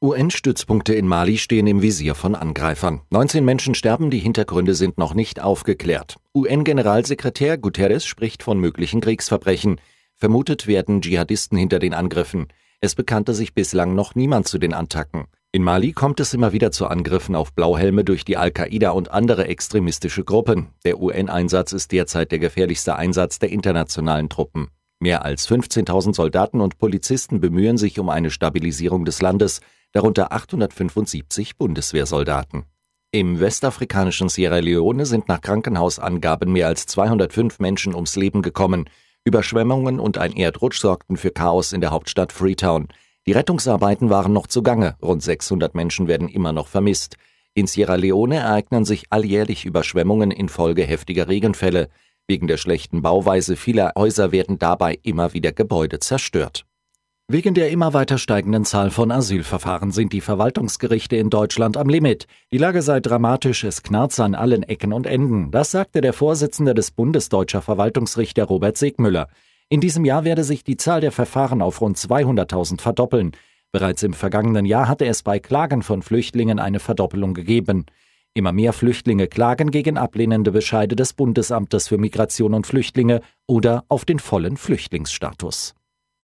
UN-Stützpunkte in Mali stehen im Visier von Angreifern. 19 Menschen sterben, die Hintergründe sind noch nicht aufgeklärt. UN-Generalsekretär Guterres spricht von möglichen Kriegsverbrechen. Vermutet werden Dschihadisten hinter den Angriffen. Es bekannte sich bislang noch niemand zu den Attacken. In Mali kommt es immer wieder zu Angriffen auf Blauhelme durch die Al-Qaida und andere extremistische Gruppen. Der UN-Einsatz ist derzeit der gefährlichste Einsatz der internationalen Truppen. Mehr als 15.000 Soldaten und Polizisten bemühen sich um eine Stabilisierung des Landes darunter 875 Bundeswehrsoldaten. Im westafrikanischen Sierra Leone sind nach Krankenhausangaben mehr als 205 Menschen ums Leben gekommen. Überschwemmungen und ein Erdrutsch sorgten für Chaos in der Hauptstadt Freetown. Die Rettungsarbeiten waren noch zugange, rund 600 Menschen werden immer noch vermisst. In Sierra Leone ereignen sich alljährlich Überschwemmungen infolge heftiger Regenfälle. Wegen der schlechten Bauweise vieler Häuser werden dabei immer wieder Gebäude zerstört. Wegen der immer weiter steigenden Zahl von Asylverfahren sind die Verwaltungsgerichte in Deutschland am Limit. Die Lage sei dramatisch, es knarzt an allen Ecken und Enden. Das sagte der Vorsitzende des Bundesdeutscher Verwaltungsrichter Robert Segmüller. In diesem Jahr werde sich die Zahl der Verfahren auf rund 200.000 verdoppeln. Bereits im vergangenen Jahr hatte es bei Klagen von Flüchtlingen eine Verdoppelung gegeben. Immer mehr Flüchtlinge klagen gegen ablehnende Bescheide des Bundesamtes für Migration und Flüchtlinge oder auf den vollen Flüchtlingsstatus.